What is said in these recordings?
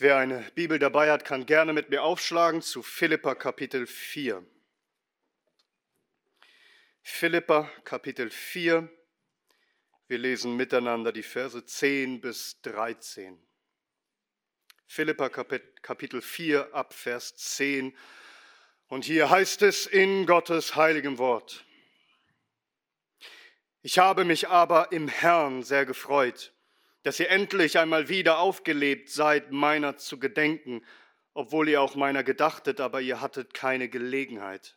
Wer eine Bibel dabei hat, kann gerne mit mir aufschlagen zu Philippa Kapitel 4. Philippa Kapitel 4. Wir lesen miteinander die Verse 10 bis 13. Philippa Kapitel 4 ab Vers 10. Und hier heißt es in Gottes heiligem Wort. Ich habe mich aber im Herrn sehr gefreut dass ihr endlich einmal wieder aufgelebt seid, meiner zu gedenken, obwohl ihr auch meiner gedachtet, aber ihr hattet keine Gelegenheit.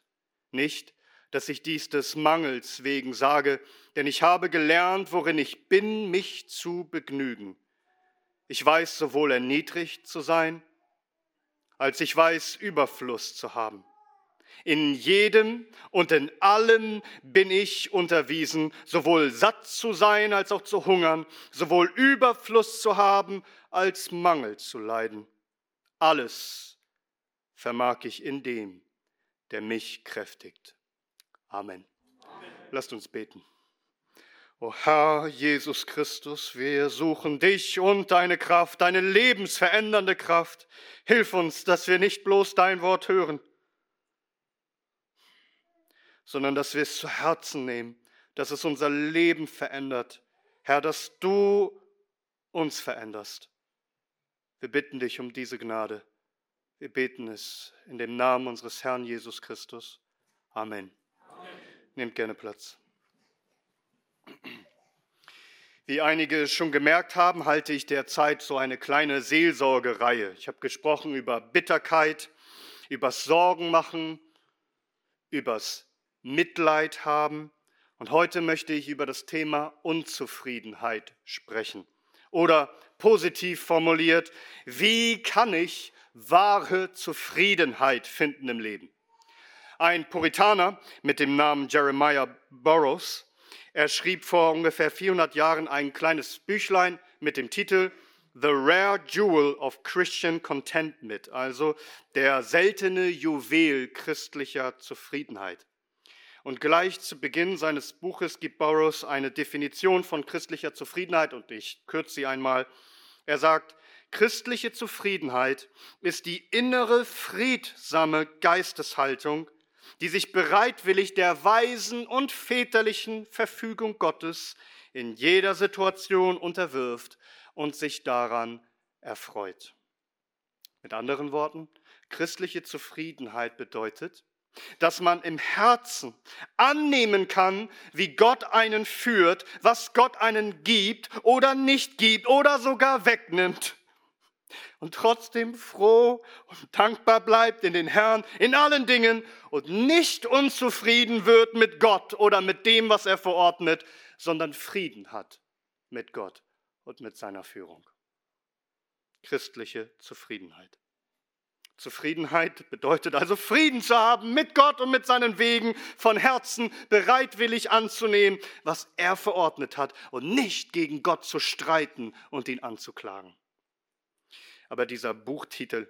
Nicht, dass ich dies des Mangels wegen sage, denn ich habe gelernt, worin ich bin, mich zu begnügen. Ich weiß sowohl erniedrigt zu sein, als ich weiß Überfluss zu haben. In jedem und in allem bin ich unterwiesen, sowohl satt zu sein als auch zu hungern, sowohl Überfluss zu haben als Mangel zu leiden. Alles vermag ich in dem, der mich kräftigt. Amen. Amen. Lasst uns beten. O Herr Jesus Christus, wir suchen dich und deine Kraft, deine lebensverändernde Kraft. Hilf uns, dass wir nicht bloß dein Wort hören, sondern dass wir es zu Herzen nehmen, dass es unser Leben verändert. Herr, dass du uns veränderst. Wir bitten dich um diese Gnade. Wir beten es in dem Namen unseres Herrn Jesus Christus. Amen. Amen. Nehmt gerne Platz. Wie einige schon gemerkt haben, halte ich derzeit so eine kleine Seelsorgereihe. Ich habe gesprochen über Bitterkeit, übers Sorgen machen, übers Mitleid haben. Und heute möchte ich über das Thema Unzufriedenheit sprechen. Oder positiv formuliert, wie kann ich wahre Zufriedenheit finden im Leben? Ein Puritaner mit dem Namen Jeremiah Burroughs, er schrieb vor ungefähr 400 Jahren ein kleines Büchlein mit dem Titel The Rare Jewel of Christian Contentment, also der seltene Juwel christlicher Zufriedenheit. Und gleich zu Beginn seines Buches gibt Burroughs eine Definition von christlicher Zufriedenheit und ich kürze sie einmal. Er sagt, christliche Zufriedenheit ist die innere friedsame Geisteshaltung, die sich bereitwillig der weisen und väterlichen Verfügung Gottes in jeder Situation unterwirft und sich daran erfreut. Mit anderen Worten, christliche Zufriedenheit bedeutet, dass man im Herzen annehmen kann, wie Gott einen führt, was Gott einen gibt oder nicht gibt oder sogar wegnimmt. Und trotzdem froh und dankbar bleibt in den Herrn in allen Dingen und nicht unzufrieden wird mit Gott oder mit dem, was er verordnet, sondern Frieden hat mit Gott und mit seiner Führung. Christliche Zufriedenheit. Zufriedenheit bedeutet also Frieden zu haben mit Gott und mit seinen Wegen, von Herzen bereitwillig anzunehmen, was er verordnet hat und nicht gegen Gott zu streiten und ihn anzuklagen. Aber dieser Buchtitel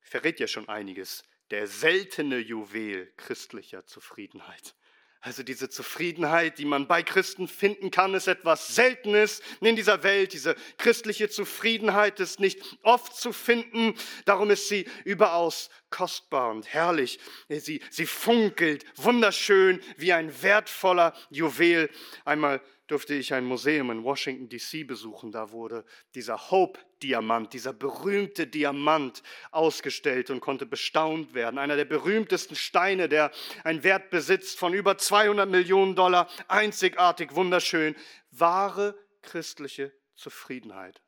verrät ja schon einiges, der seltene Juwel christlicher Zufriedenheit. Also diese Zufriedenheit, die man bei Christen finden kann, ist etwas Seltenes in dieser Welt. Diese christliche Zufriedenheit ist nicht oft zu finden. Darum ist sie überaus kostbar und herrlich. Sie, sie funkelt wunderschön wie ein wertvoller Juwel. Einmal durfte ich ein Museum in Washington, DC besuchen. Da wurde dieser Hope-Diamant, dieser berühmte Diamant ausgestellt und konnte bestaunt werden. Einer der berühmtesten Steine, der einen Wert besitzt von über 200 Millionen Dollar. Einzigartig, wunderschön. Wahre christliche Zufriedenheit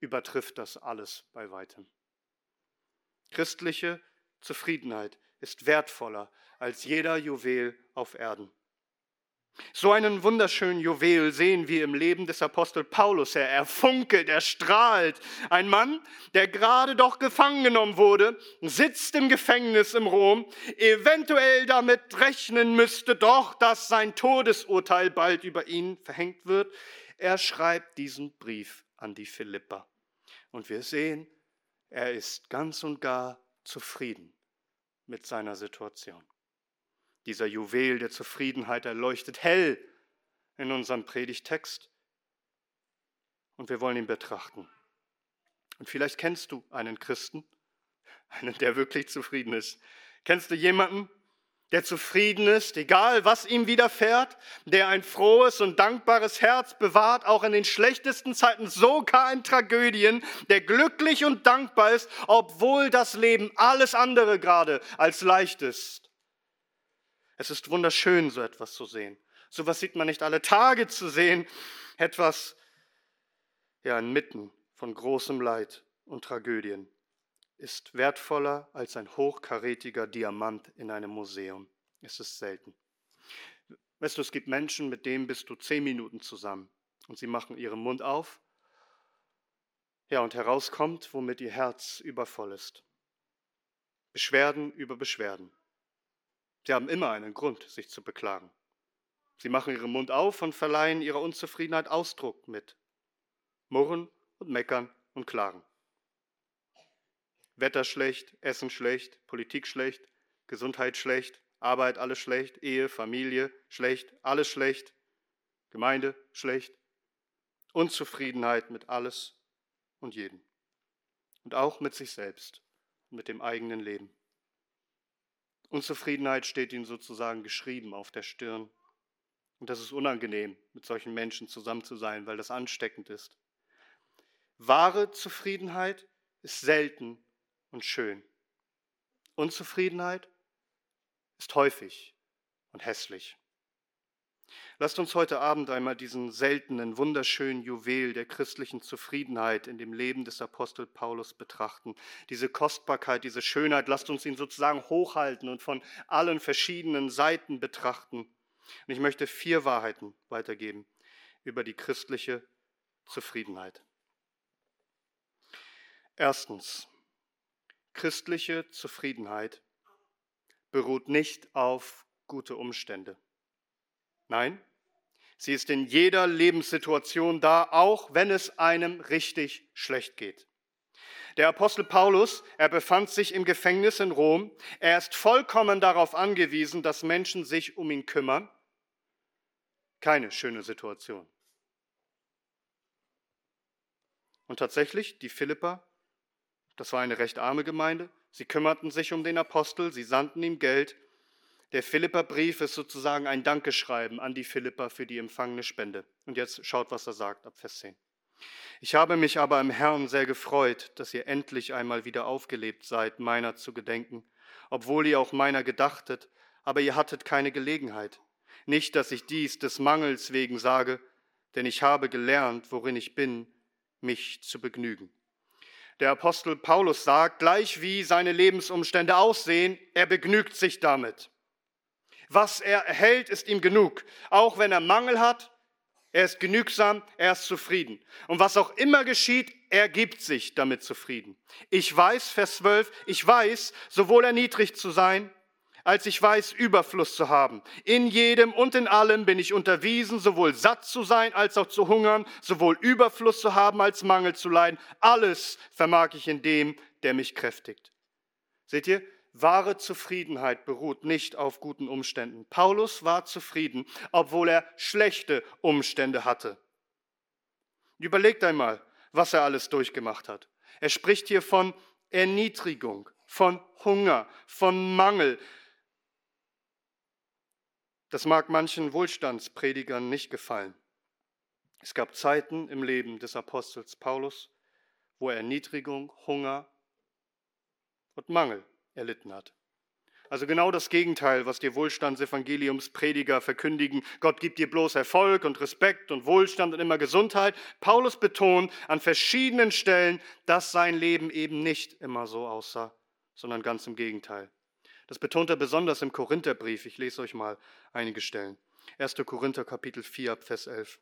übertrifft das alles bei weitem. Christliche Zufriedenheit ist wertvoller als jeder Juwel auf Erden. So einen wunderschönen Juwel sehen wir im Leben des Apostel Paulus. Er, er funkelt, er strahlt. Ein Mann, der gerade doch gefangen genommen wurde, sitzt im Gefängnis im Rom, eventuell damit rechnen müsste doch, dass sein Todesurteil bald über ihn verhängt wird. Er schreibt diesen Brief an die Philipper. Und wir sehen, er ist ganz und gar zufrieden mit seiner Situation. Dieser Juwel der Zufriedenheit erleuchtet hell in unserem Predigtext und wir wollen ihn betrachten. Und vielleicht kennst du einen Christen, einen, der wirklich zufrieden ist. Kennst du jemanden, der zufrieden ist, egal was ihm widerfährt, der ein frohes und dankbares Herz bewahrt, auch in den schlechtesten Zeiten, sogar in Tragödien, der glücklich und dankbar ist, obwohl das Leben alles andere gerade als leicht ist. Es ist wunderschön, so etwas zu sehen. So etwas sieht man nicht alle Tage zu sehen, etwas ja inmitten von großem Leid und Tragödien ist wertvoller als ein hochkarätiger Diamant in einem Museum. Es ist selten. Weißt du, es gibt Menschen, mit denen bist du zehn Minuten zusammen und sie machen ihren Mund auf. Ja, und herauskommt, womit ihr Herz übervoll ist. Beschwerden über Beschwerden. Sie haben immer einen Grund, sich zu beklagen. Sie machen ihren Mund auf und verleihen ihrer Unzufriedenheit Ausdruck mit. Murren und meckern und klagen. Wetter schlecht, Essen schlecht, Politik schlecht, Gesundheit schlecht, Arbeit alles schlecht, Ehe, Familie schlecht, alles schlecht, Gemeinde schlecht, Unzufriedenheit mit alles und jedem und auch mit sich selbst und mit dem eigenen Leben. Unzufriedenheit steht ihnen sozusagen geschrieben auf der Stirn. Und das ist unangenehm, mit solchen Menschen zusammen zu sein, weil das ansteckend ist. Wahre Zufriedenheit ist selten und schön. Unzufriedenheit ist häufig und hässlich. Lasst uns heute Abend einmal diesen seltenen, wunderschönen Juwel der christlichen Zufriedenheit in dem Leben des Apostel Paulus betrachten. Diese Kostbarkeit, diese Schönheit, lasst uns ihn sozusagen hochhalten und von allen verschiedenen Seiten betrachten. Und ich möchte vier Wahrheiten weitergeben über die christliche Zufriedenheit. Erstens, Christliche Zufriedenheit beruht nicht auf gute Umstände. Nein, sie ist in jeder Lebenssituation da, auch wenn es einem richtig schlecht geht. Der Apostel Paulus, er befand sich im Gefängnis in Rom. Er ist vollkommen darauf angewiesen, dass Menschen sich um ihn kümmern. Keine schöne Situation. Und tatsächlich, die Philipper, das war eine recht arme Gemeinde. Sie kümmerten sich um den Apostel, sie sandten ihm Geld. Der Philipperbrief ist sozusagen ein Dankeschreiben an die Philipper für die empfangene Spende. Und jetzt schaut, was er sagt ab Vers 10. Ich habe mich aber im Herrn sehr gefreut, dass ihr endlich einmal wieder aufgelebt seid, meiner zu gedenken, obwohl ihr auch meiner gedachtet, aber ihr hattet keine Gelegenheit. Nicht, dass ich dies des Mangels wegen sage, denn ich habe gelernt, worin ich bin, mich zu begnügen. Der Apostel Paulus sagt, gleich wie seine Lebensumstände aussehen, er begnügt sich damit. Was er erhält, ist ihm genug. Auch wenn er Mangel hat, er ist genügsam, er ist zufrieden. Und was auch immer geschieht, er gibt sich damit zufrieden. Ich weiß, Vers 12, ich weiß, sowohl erniedrigt zu sein, als ich weiß, Überfluss zu haben. In jedem und in allem bin ich unterwiesen, sowohl satt zu sein als auch zu hungern, sowohl Überfluss zu haben als Mangel zu leiden. Alles vermag ich in dem, der mich kräftigt. Seht ihr? Wahre Zufriedenheit beruht nicht auf guten Umständen. Paulus war zufrieden, obwohl er schlechte Umstände hatte. Überlegt einmal, was er alles durchgemacht hat. Er spricht hier von Erniedrigung, von Hunger, von Mangel, das mag manchen Wohlstandspredigern nicht gefallen. Es gab Zeiten im Leben des Apostels Paulus, wo er Erniedrigung, Hunger und Mangel erlitten hat. Also genau das Gegenteil, was die Wohlstandsevangeliumsprediger verkündigen. Gott gibt dir bloß Erfolg und Respekt und Wohlstand und immer Gesundheit. Paulus betont an verschiedenen Stellen, dass sein Leben eben nicht immer so aussah, sondern ganz im Gegenteil. Das betont er besonders im Korintherbrief. Ich lese euch mal einige Stellen. 1. Korinther Kapitel 4 Vers 11.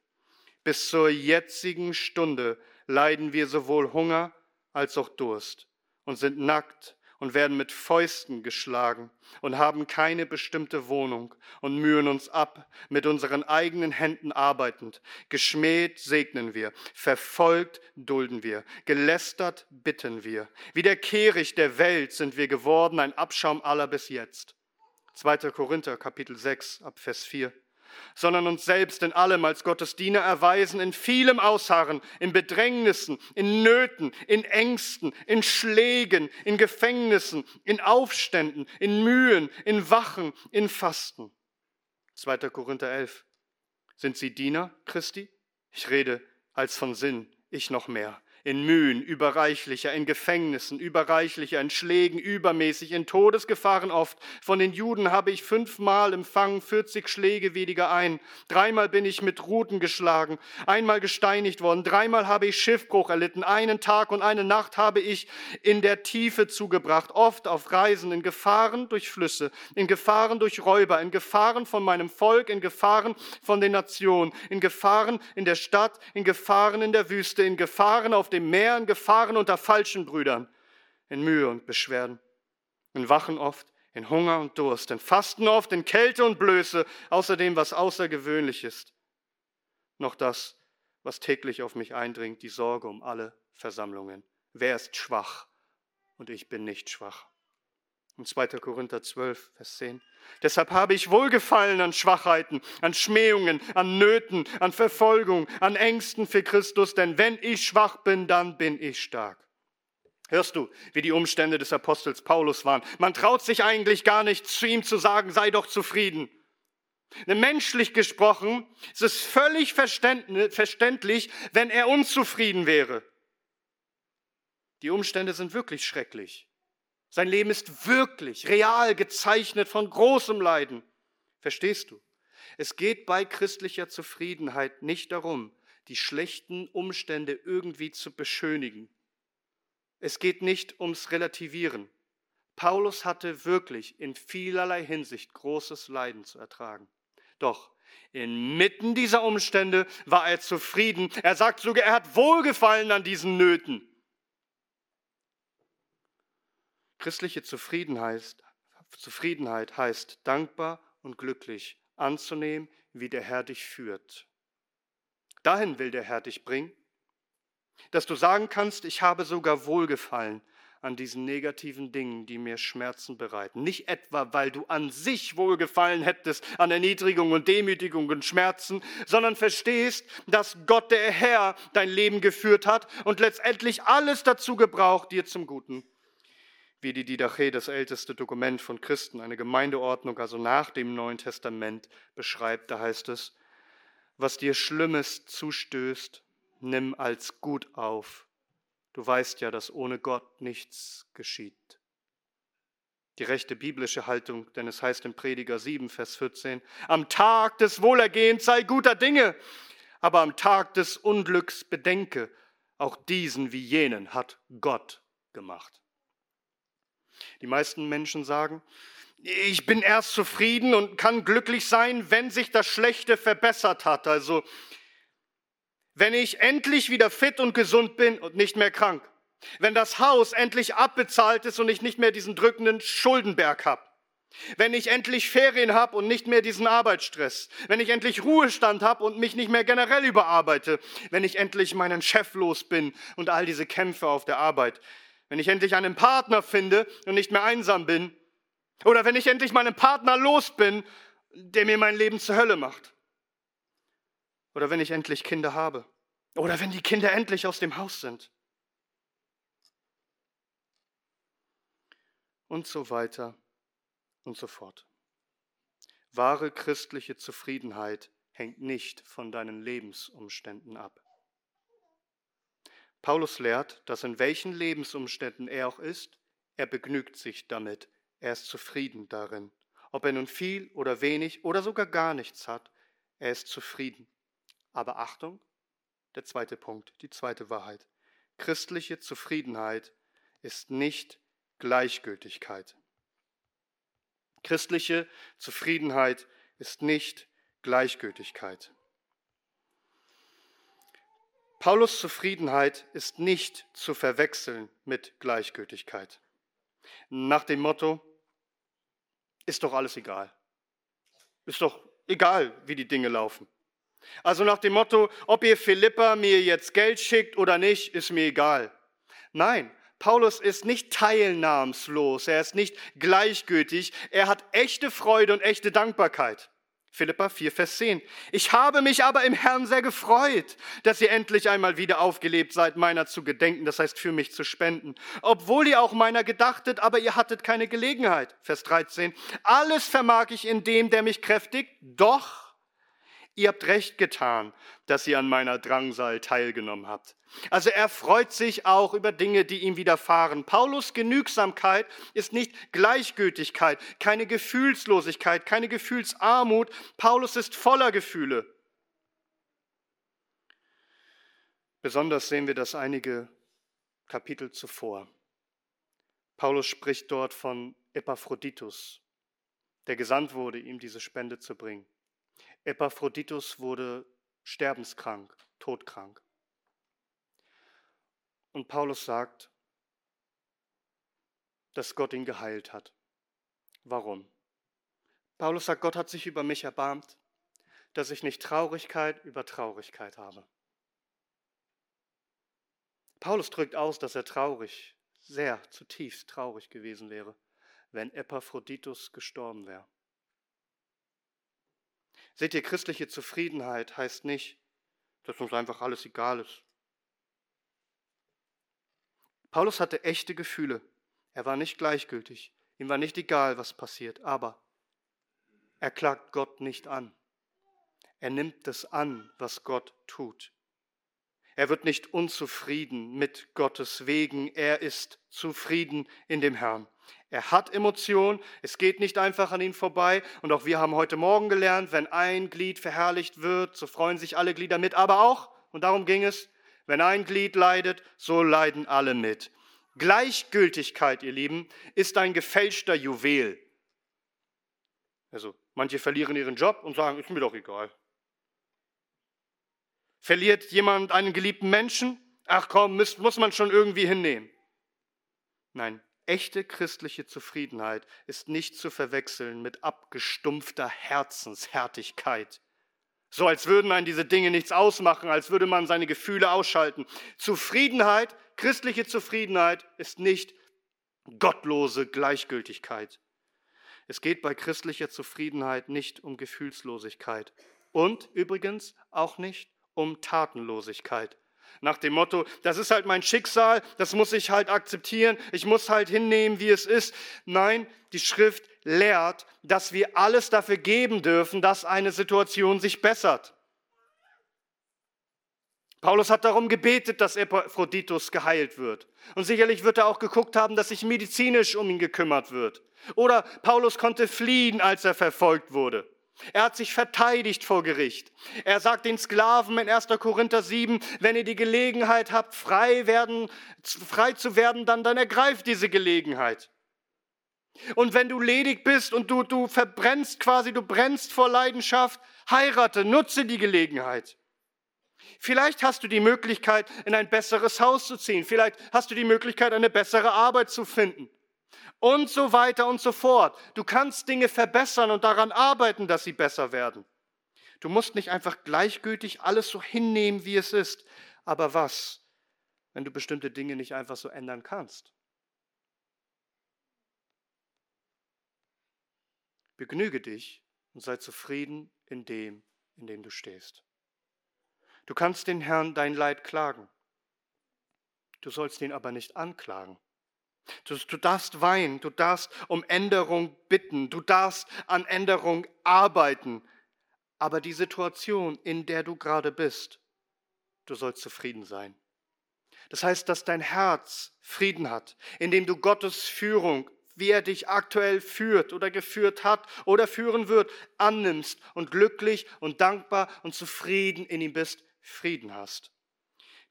Bis zur jetzigen Stunde leiden wir sowohl Hunger als auch Durst und sind nackt und werden mit Fäusten geschlagen und haben keine bestimmte Wohnung und mühen uns ab, mit unseren eigenen Händen arbeitend. Geschmäht segnen wir, verfolgt dulden wir, gelästert bitten wir. Wie der Kehricht der Welt sind wir geworden, ein Abschaum aller bis jetzt. 2. Korinther Kapitel 6 ab Vers 4. sondern uns selbst in allem als Gottes Diener erweisen, in vielem Ausharren, in Bedrängnissen, in Nöten, in Ängsten, in Schlägen, in Gefängnissen, in Aufständen, in Mühen, in Wachen, in Fasten. 2. Korinther 11. Sind sie Diener Christi? Ich rede als von Sinn, ich noch mehr in Mühen überreichlicher, in Gefängnissen überreichlicher, in Schlägen übermäßig, in Todesgefahren oft. Von den Juden habe ich fünfmal empfangen, 40 Schläge weniger ein. Dreimal bin ich mit Ruten geschlagen, einmal gesteinigt worden, dreimal habe ich Schiffbruch erlitten, einen Tag und eine Nacht habe ich in der Tiefe zugebracht, oft auf Reisen, in Gefahren durch Flüsse, in Gefahren durch Räuber, in Gefahren von meinem Volk, in Gefahren von den Nationen, in Gefahren in der Stadt, in Gefahren in der Wüste, in Gefahren auf dem Meer in Gefahren unter falschen Brüdern, in Mühe und Beschwerden, in Wachen oft, in Hunger und Durst, in Fasten oft, in Kälte und Blöße, außerdem was außergewöhnlich ist. Noch das, was täglich auf mich eindringt, die Sorge um alle Versammlungen. Wer ist schwach? Und ich bin nicht schwach. In 2. Korinther 12, Vers 10. Deshalb habe ich Wohlgefallen an Schwachheiten, an Schmähungen, an Nöten, an Verfolgung, an Ängsten für Christus, denn wenn ich schwach bin, dann bin ich stark. Hörst du, wie die Umstände des Apostels Paulus waren? Man traut sich eigentlich gar nicht, zu ihm zu sagen, sei doch zufrieden. Menschlich gesprochen ist es völlig verständlich, wenn er unzufrieden wäre. Die Umstände sind wirklich schrecklich. Sein Leben ist wirklich, real gezeichnet von großem Leiden. Verstehst du? Es geht bei christlicher Zufriedenheit nicht darum, die schlechten Umstände irgendwie zu beschönigen. Es geht nicht ums Relativieren. Paulus hatte wirklich in vielerlei Hinsicht großes Leiden zu ertragen. Doch inmitten dieser Umstände war er zufrieden. Er sagt sogar, er hat Wohlgefallen an diesen Nöten. Christliche Zufriedenheit, Zufriedenheit heißt dankbar und glücklich anzunehmen, wie der Herr dich führt. Dahin will der Herr dich bringen, dass du sagen kannst, ich habe sogar Wohlgefallen an diesen negativen Dingen, die mir Schmerzen bereiten. Nicht etwa, weil du an sich Wohlgefallen hättest an Erniedrigung und Demütigung und Schmerzen, sondern verstehst, dass Gott der Herr dein Leben geführt hat und letztendlich alles dazu gebraucht, dir zum Guten wie die Didache, das älteste Dokument von Christen, eine Gemeindeordnung, also nach dem Neuen Testament, beschreibt. Da heißt es, was dir Schlimmes zustößt, nimm als gut auf. Du weißt ja, dass ohne Gott nichts geschieht. Die rechte biblische Haltung, denn es heißt im Prediger 7, Vers 14, am Tag des Wohlergehens sei guter Dinge, aber am Tag des Unglücks bedenke, auch diesen wie jenen hat Gott gemacht. Die meisten Menschen sagen, ich bin erst zufrieden und kann glücklich sein, wenn sich das Schlechte verbessert hat. Also wenn ich endlich wieder fit und gesund bin und nicht mehr krank. Wenn das Haus endlich abbezahlt ist und ich nicht mehr diesen drückenden Schuldenberg habe. Wenn ich endlich Ferien habe und nicht mehr diesen Arbeitsstress. Wenn ich endlich Ruhestand habe und mich nicht mehr generell überarbeite. Wenn ich endlich meinen Chef los bin und all diese Kämpfe auf der Arbeit wenn ich endlich einen Partner finde und nicht mehr einsam bin, oder wenn ich endlich meinen Partner los bin, der mir mein Leben zur Hölle macht, oder wenn ich endlich Kinder habe, oder wenn die Kinder endlich aus dem Haus sind. Und so weiter und so fort. Wahre christliche Zufriedenheit hängt nicht von deinen Lebensumständen ab. Paulus lehrt, dass in welchen Lebensumständen er auch ist, er begnügt sich damit, er ist zufrieden darin. Ob er nun viel oder wenig oder sogar gar nichts hat, er ist zufrieden. Aber Achtung, der zweite Punkt, die zweite Wahrheit. Christliche Zufriedenheit ist nicht Gleichgültigkeit. Christliche Zufriedenheit ist nicht Gleichgültigkeit. Paulus Zufriedenheit ist nicht zu verwechseln mit Gleichgültigkeit. Nach dem Motto, ist doch alles egal. Ist doch egal, wie die Dinge laufen. Also nach dem Motto, ob ihr Philippa mir jetzt Geld schickt oder nicht, ist mir egal. Nein, Paulus ist nicht teilnahmslos, er ist nicht gleichgültig, er hat echte Freude und echte Dankbarkeit. Philippa 4, Vers 10. Ich habe mich aber im Herrn sehr gefreut, dass ihr endlich einmal wieder aufgelebt seid, meiner zu gedenken, das heißt für mich zu spenden. Obwohl ihr auch meiner gedachtet, aber ihr hattet keine Gelegenheit. Vers 13. Alles vermag ich in dem, der mich kräftigt, doch Ihr habt recht getan, dass ihr an meiner Drangsal teilgenommen habt. Also er freut sich auch über Dinge, die ihm widerfahren. Paulus Genügsamkeit ist nicht Gleichgültigkeit, keine Gefühlslosigkeit, keine Gefühlsarmut. Paulus ist voller Gefühle. Besonders sehen wir das einige Kapitel zuvor. Paulus spricht dort von Epaphroditus, der gesandt wurde, ihm diese Spende zu bringen. Epaphroditus wurde sterbenskrank, todkrank. Und Paulus sagt, dass Gott ihn geheilt hat. Warum? Paulus sagt, Gott hat sich über mich erbarmt, dass ich nicht Traurigkeit über Traurigkeit habe. Paulus drückt aus, dass er traurig, sehr zutiefst traurig gewesen wäre, wenn Epaphroditus gestorben wäre. Seht ihr, christliche Zufriedenheit heißt nicht, dass uns einfach alles egal ist. Paulus hatte echte Gefühle. Er war nicht gleichgültig. Ihm war nicht egal, was passiert. Aber er klagt Gott nicht an. Er nimmt es an, was Gott tut. Er wird nicht unzufrieden mit Gottes Wegen. Er ist zufrieden in dem Herrn. Er hat Emotionen, es geht nicht einfach an ihn vorbei. Und auch wir haben heute Morgen gelernt, wenn ein Glied verherrlicht wird, so freuen sich alle Glieder mit. Aber auch, und darum ging es, wenn ein Glied leidet, so leiden alle mit. Gleichgültigkeit, ihr Lieben, ist ein gefälschter Juwel. Also manche verlieren ihren Job und sagen, ist mir doch egal. Verliert jemand einen geliebten Menschen? Ach komm, muss, muss man schon irgendwie hinnehmen. Nein, Echte christliche Zufriedenheit ist nicht zu verwechseln mit abgestumpfter Herzenshärtigkeit. So als würden einen diese Dinge nichts ausmachen, als würde man seine Gefühle ausschalten. Zufriedenheit, christliche Zufriedenheit ist nicht gottlose Gleichgültigkeit. Es geht bei christlicher Zufriedenheit nicht um Gefühlslosigkeit und übrigens auch nicht um Tatenlosigkeit. Nach dem Motto, das ist halt mein Schicksal, das muss ich halt akzeptieren, ich muss halt hinnehmen, wie es ist. Nein, die Schrift lehrt, dass wir alles dafür geben dürfen, dass eine Situation sich bessert. Paulus hat darum gebetet, dass Epaphroditus geheilt wird. Und sicherlich wird er auch geguckt haben, dass sich medizinisch um ihn gekümmert wird. Oder Paulus konnte fliehen, als er verfolgt wurde. Er hat sich verteidigt vor Gericht. Er sagt den Sklaven in 1. Korinther 7, wenn ihr die Gelegenheit habt, frei, werden, frei zu werden, dann, dann ergreift diese Gelegenheit. Und wenn du ledig bist und du, du verbrennst quasi, du brennst vor Leidenschaft, heirate, nutze die Gelegenheit. Vielleicht hast du die Möglichkeit, in ein besseres Haus zu ziehen. Vielleicht hast du die Möglichkeit, eine bessere Arbeit zu finden und so weiter und so fort. Du kannst Dinge verbessern und daran arbeiten, dass sie besser werden. Du musst nicht einfach gleichgültig alles so hinnehmen, wie es ist. Aber was, wenn du bestimmte Dinge nicht einfach so ändern kannst? Begnüge dich und sei zufrieden in dem, in dem du stehst. Du kannst den Herrn dein Leid klagen. Du sollst ihn aber nicht anklagen. Du, du, darfst weinen, du darfst um Änderung bitten, du darfst an Änderung arbeiten. Aber die Situation, in der du gerade bist, du sollst zufrieden sein. Das heißt, dass dein Herz Frieden hat, indem du Gottes Führung, wie er dich aktuell führt oder geführt hat oder führen wird, annimmst und glücklich und dankbar und zufrieden in ihm bist, Frieden hast.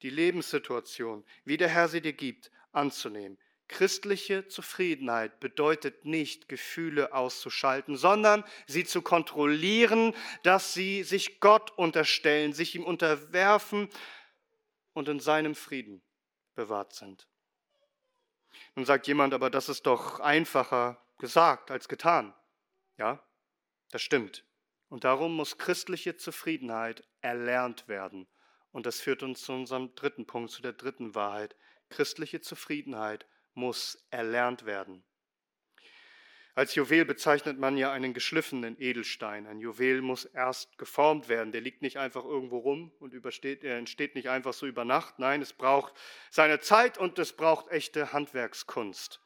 Die Lebenssituation, wie der Herr sie dir gibt, anzunehmen, Christliche Zufriedenheit bedeutet nicht, Gefühle auszuschalten, sondern sie zu kontrollieren, dass sie sich Gott unterstellen, sich ihm unterwerfen und in seinem Frieden bewahrt sind. Nun sagt jemand, aber das ist doch einfacher gesagt als getan. Ja, das stimmt. Und darum muss christliche Zufriedenheit erlernt werden. Und das führt uns zu unserem dritten Punkt, zu der dritten Wahrheit. Christliche Zufriedenheit muss erlernt werden. Als Juwel bezeichnet man ja einen geschliffenen Edelstein. Ein Juwel muss erst geformt werden. Der liegt nicht einfach irgendwo rum und er entsteht nicht einfach so über Nacht. Nein, es braucht seine Zeit und es braucht echte Handwerkskunst.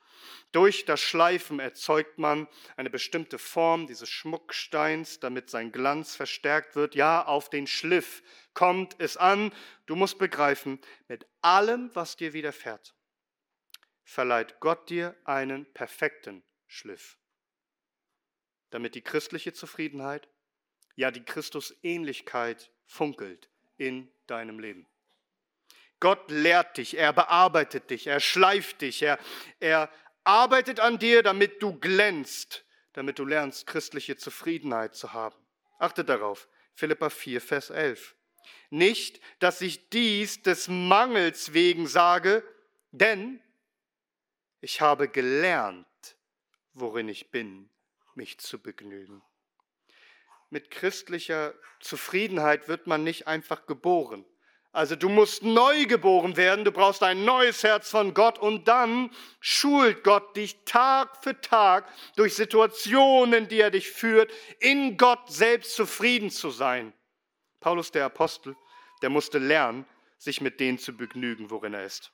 Durch das Schleifen erzeugt man eine bestimmte Form dieses Schmucksteins, damit sein Glanz verstärkt wird. Ja, auf den Schliff kommt es an. Du musst begreifen, mit allem, was dir widerfährt, verleiht Gott dir einen perfekten Schliff, damit die christliche Zufriedenheit, ja die Christusähnlichkeit funkelt in deinem Leben. Gott lehrt dich, er bearbeitet dich, er schleift dich, er, er arbeitet an dir, damit du glänzt, damit du lernst, christliche Zufriedenheit zu haben. Achte darauf, Philippa 4, Vers 11. Nicht, dass ich dies des Mangels wegen sage, denn ich habe gelernt, worin ich bin, mich zu begnügen. Mit christlicher Zufriedenheit wird man nicht einfach geboren. Also du musst neu geboren werden, du brauchst ein neues Herz von Gott und dann schult Gott dich Tag für Tag durch Situationen, die er dich führt, in Gott selbst zufrieden zu sein. Paulus der Apostel, der musste lernen, sich mit denen zu begnügen, worin er ist.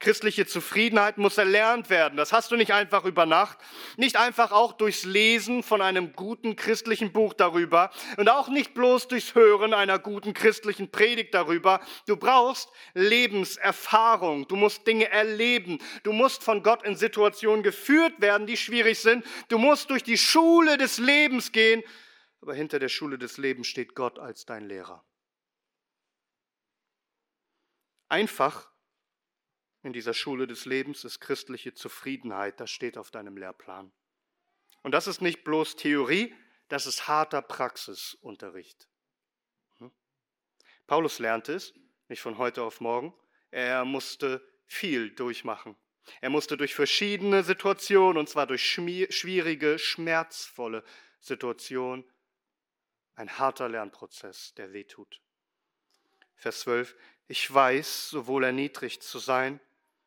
Christliche Zufriedenheit muss erlernt werden. Das hast du nicht einfach über Nacht, nicht einfach auch durchs Lesen von einem guten christlichen Buch darüber und auch nicht bloß durchs Hören einer guten christlichen Predigt darüber. Du brauchst Lebenserfahrung. Du musst Dinge erleben. Du musst von Gott in Situationen geführt werden, die schwierig sind. Du musst durch die Schule des Lebens gehen. Aber hinter der Schule des Lebens steht Gott als dein Lehrer. Einfach in dieser Schule des Lebens ist christliche Zufriedenheit, das steht auf deinem Lehrplan. Und das ist nicht bloß Theorie, das ist harter Praxisunterricht. Hm? Paulus lernte es, nicht von heute auf morgen, er musste viel durchmachen. Er musste durch verschiedene Situationen, und zwar durch schwierige, schmerzvolle Situationen, ein harter Lernprozess, der wehtut. Vers 12, ich weiß, sowohl erniedrigt zu sein,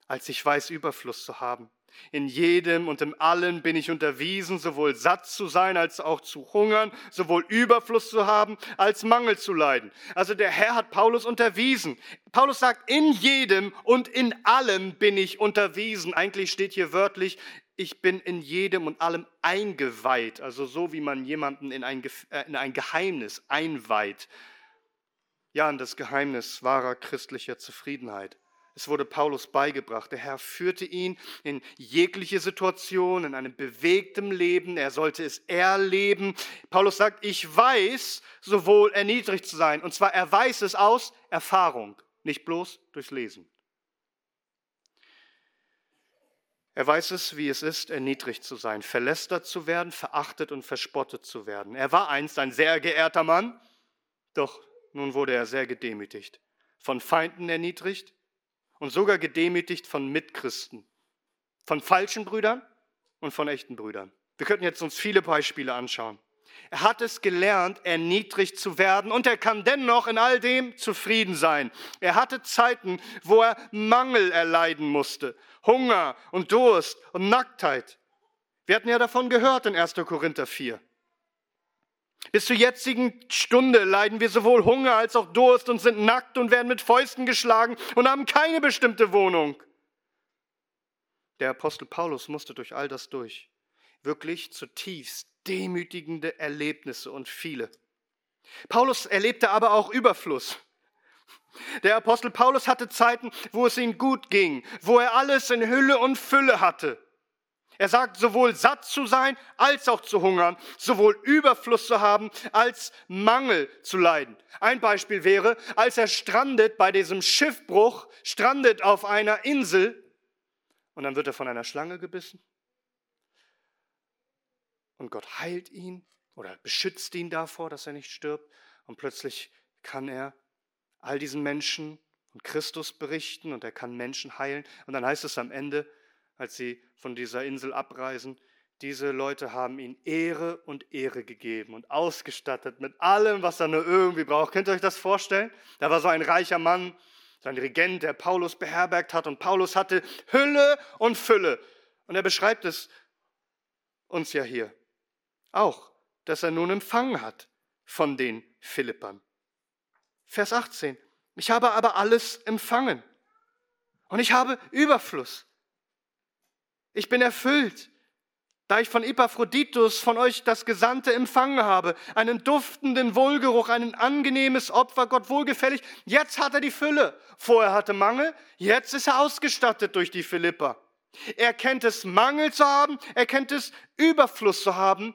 als ich weiß, Überfluss zu haben. In jedem und in allen bin ich unterwiesen, sowohl satt zu sein als auch zu hungern, sowohl Überfluss zu haben als Mangel zu leiden. Also der Herr hat Paulus unterwiesen. Paulus sagt, in jedem und in allem bin ich unterwiesen. Eigentlich steht hier wörtlich, ich bin in jedem und allem eingeweiht. Also so wie man jemanden in ein, äh, in ein Geheimnis einweiht. Ja, in das Geheimnis wahrer christlicher Zufriedenheit. Es wurde Paulus beigebracht. Der Herr führte ihn in jegliche Situation, in einem bewegten Leben. Er sollte es erleben. Paulus sagt, ich weiß, sowohl erniedrigt zu sein. Und zwar, er weiß es aus Erfahrung, nicht bloß durchs Lesen. Er weiß es, wie es ist, erniedrigt zu sein, verlästert zu werden, verachtet und verspottet zu werden. Er war einst ein sehr geehrter Mann, doch nun wurde er sehr gedemütigt, von Feinden erniedrigt, und sogar gedemütigt von Mitchristen, von falschen Brüdern und von echten Brüdern. Wir könnten jetzt uns viele Beispiele anschauen. Er hat es gelernt, erniedrigt zu werden und er kann dennoch in all dem zufrieden sein. Er hatte Zeiten, wo er Mangel erleiden musste, Hunger und Durst und Nacktheit. Wir hatten ja davon gehört in 1. Korinther 4. Bis zur jetzigen Stunde leiden wir sowohl Hunger als auch Durst und sind nackt und werden mit Fäusten geschlagen und haben keine bestimmte Wohnung. Der Apostel Paulus musste durch all das durch. Wirklich zutiefst demütigende Erlebnisse und viele. Paulus erlebte aber auch Überfluss. Der Apostel Paulus hatte Zeiten, wo es ihm gut ging, wo er alles in Hülle und Fülle hatte. Er sagt, sowohl satt zu sein als auch zu hungern, sowohl Überfluss zu haben als Mangel zu leiden. Ein Beispiel wäre, als er strandet bei diesem Schiffbruch, strandet auf einer Insel und dann wird er von einer Schlange gebissen und Gott heilt ihn oder beschützt ihn davor, dass er nicht stirbt und plötzlich kann er all diesen Menschen und Christus berichten und er kann Menschen heilen und dann heißt es am Ende, als sie von dieser Insel abreisen. Diese Leute haben ihm Ehre und Ehre gegeben und ausgestattet mit allem, was er nur irgendwie braucht. Könnt ihr euch das vorstellen? Da war so ein reicher Mann, sein Regent, der Paulus beherbergt hat und Paulus hatte Hülle und Fülle. Und er beschreibt es uns ja hier auch, dass er nun empfangen hat von den Philippern. Vers 18. Ich habe aber alles empfangen und ich habe Überfluss. Ich bin erfüllt, da ich von Epaphroditus von euch das Gesandte empfangen habe, einen duftenden Wohlgeruch, ein angenehmes Opfer, Gott wohlgefällig. Jetzt hat er die Fülle. Vorher hatte Mangel, jetzt ist er ausgestattet durch die Philippa. Er kennt es, Mangel zu haben, er kennt es, Überfluss zu haben.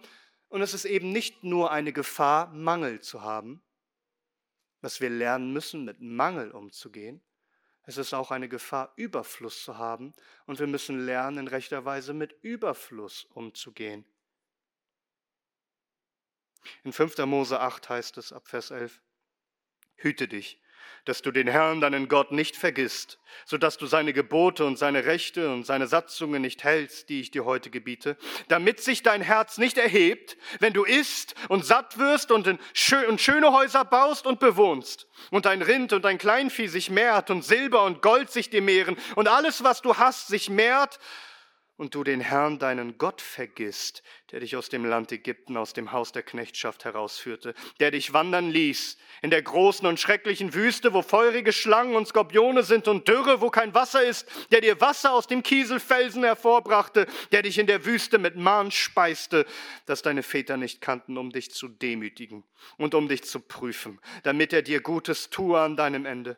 Und es ist eben nicht nur eine Gefahr, Mangel zu haben, dass wir lernen müssen, mit Mangel umzugehen. Es ist auch eine Gefahr, Überfluss zu haben. Und wir müssen lernen, in rechter Weise mit Überfluss umzugehen. In 5. Mose 8 heißt es ab Vers 11, Hüte dich, dass du den Herrn, deinen Gott, nicht vergisst, so dass du seine Gebote und seine Rechte und seine Satzungen nicht hältst, die ich dir heute gebiete, damit sich dein Herz nicht erhebt, wenn du isst und satt wirst und, in schö und schöne Häuser baust und bewohnst und dein Rind und dein Kleinvieh sich mehrt und Silber und Gold sich dir mehren und alles, was du hast, sich mehrt und du den Herrn, deinen Gott, vergisst, der dich aus dem Land Ägypten, aus dem Haus der Knechtschaft herausführte, der dich wandern ließ in der großen und schrecklichen Wüste, wo feurige Schlangen und Skorpione sind und Dürre, wo kein Wasser ist, der dir Wasser aus dem Kieselfelsen hervorbrachte, der dich in der Wüste mit Mahn speiste, das deine Väter nicht kannten, um dich zu demütigen und um dich zu prüfen, damit er dir Gutes tue an deinem Ende.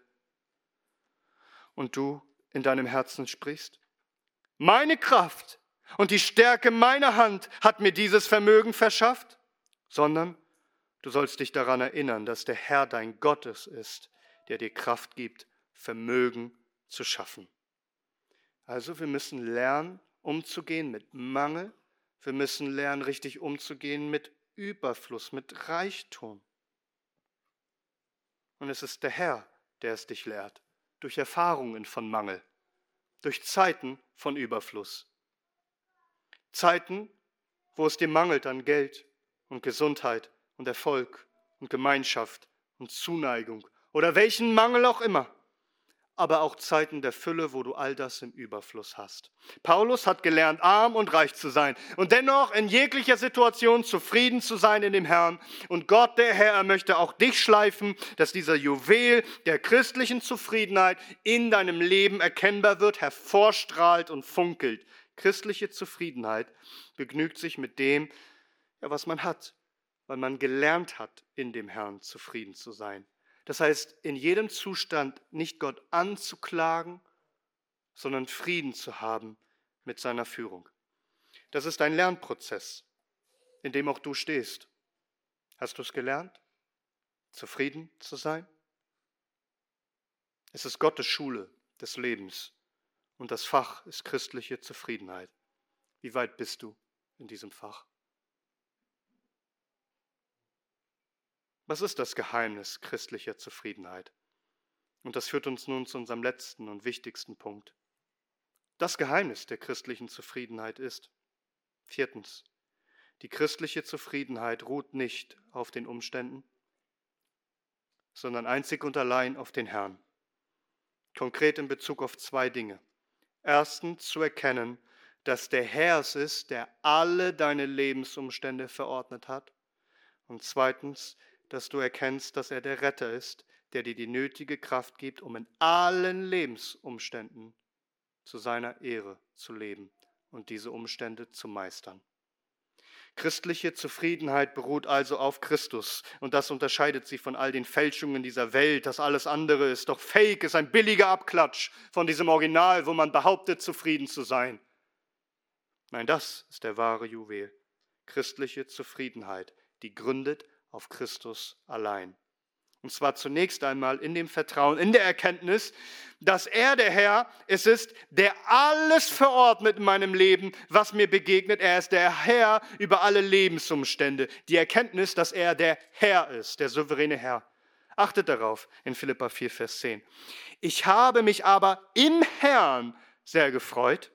Und du in deinem Herzen sprichst, meine Kraft und die Stärke meiner Hand hat mir dieses Vermögen verschafft, sondern du sollst dich daran erinnern, dass der Herr dein Gottes ist, der dir Kraft gibt, Vermögen zu schaffen. Also wir müssen lernen, umzugehen mit Mangel. Wir müssen lernen, richtig umzugehen mit Überfluss, mit Reichtum. Und es ist der Herr, der es dich lehrt, durch Erfahrungen von Mangel durch Zeiten von Überfluss. Zeiten, wo es dir mangelt an Geld und Gesundheit und Erfolg und Gemeinschaft und Zuneigung oder welchen Mangel auch immer aber auch Zeiten der Fülle, wo du all das im Überfluss hast. Paulus hat gelernt, arm und reich zu sein und dennoch in jeglicher Situation zufrieden zu sein in dem Herrn. Und Gott, der Herr, möchte auch dich schleifen, dass dieser Juwel der christlichen Zufriedenheit in deinem Leben erkennbar wird, hervorstrahlt und funkelt. Christliche Zufriedenheit begnügt sich mit dem, was man hat, weil man gelernt hat, in dem Herrn zufrieden zu sein. Das heißt, in jedem Zustand nicht Gott anzuklagen, sondern Frieden zu haben mit seiner Führung. Das ist ein Lernprozess, in dem auch du stehst. Hast du es gelernt, zufrieden zu sein? Es ist Gottes Schule des Lebens und das Fach ist christliche Zufriedenheit. Wie weit bist du in diesem Fach? Was ist das Geheimnis christlicher Zufriedenheit? Und das führt uns nun zu unserem letzten und wichtigsten Punkt. Das Geheimnis der christlichen Zufriedenheit ist, viertens, die christliche Zufriedenheit ruht nicht auf den Umständen, sondern einzig und allein auf den Herrn. Konkret in Bezug auf zwei Dinge. Erstens zu erkennen, dass der Herr es ist, der alle deine Lebensumstände verordnet hat. Und zweitens, dass du erkennst, dass er der Retter ist, der dir die nötige Kraft gibt, um in allen Lebensumständen zu seiner Ehre zu leben und diese Umstände zu meistern. Christliche Zufriedenheit beruht also auf Christus und das unterscheidet sie von all den Fälschungen dieser Welt. Das alles andere ist doch Fake, ist ein billiger Abklatsch von diesem Original, wo man behauptet, zufrieden zu sein. Nein, das ist der wahre Juwel. Christliche Zufriedenheit, die gründet auf Christus allein. Und zwar zunächst einmal in dem Vertrauen, in der Erkenntnis, dass er der Herr es ist, der alles verordnet in meinem Leben, was mir begegnet. Er ist der Herr über alle Lebensumstände. Die Erkenntnis, dass er der Herr ist, der souveräne Herr. Achtet darauf in Philippa 4, Vers 10. Ich habe mich aber im Herrn sehr gefreut,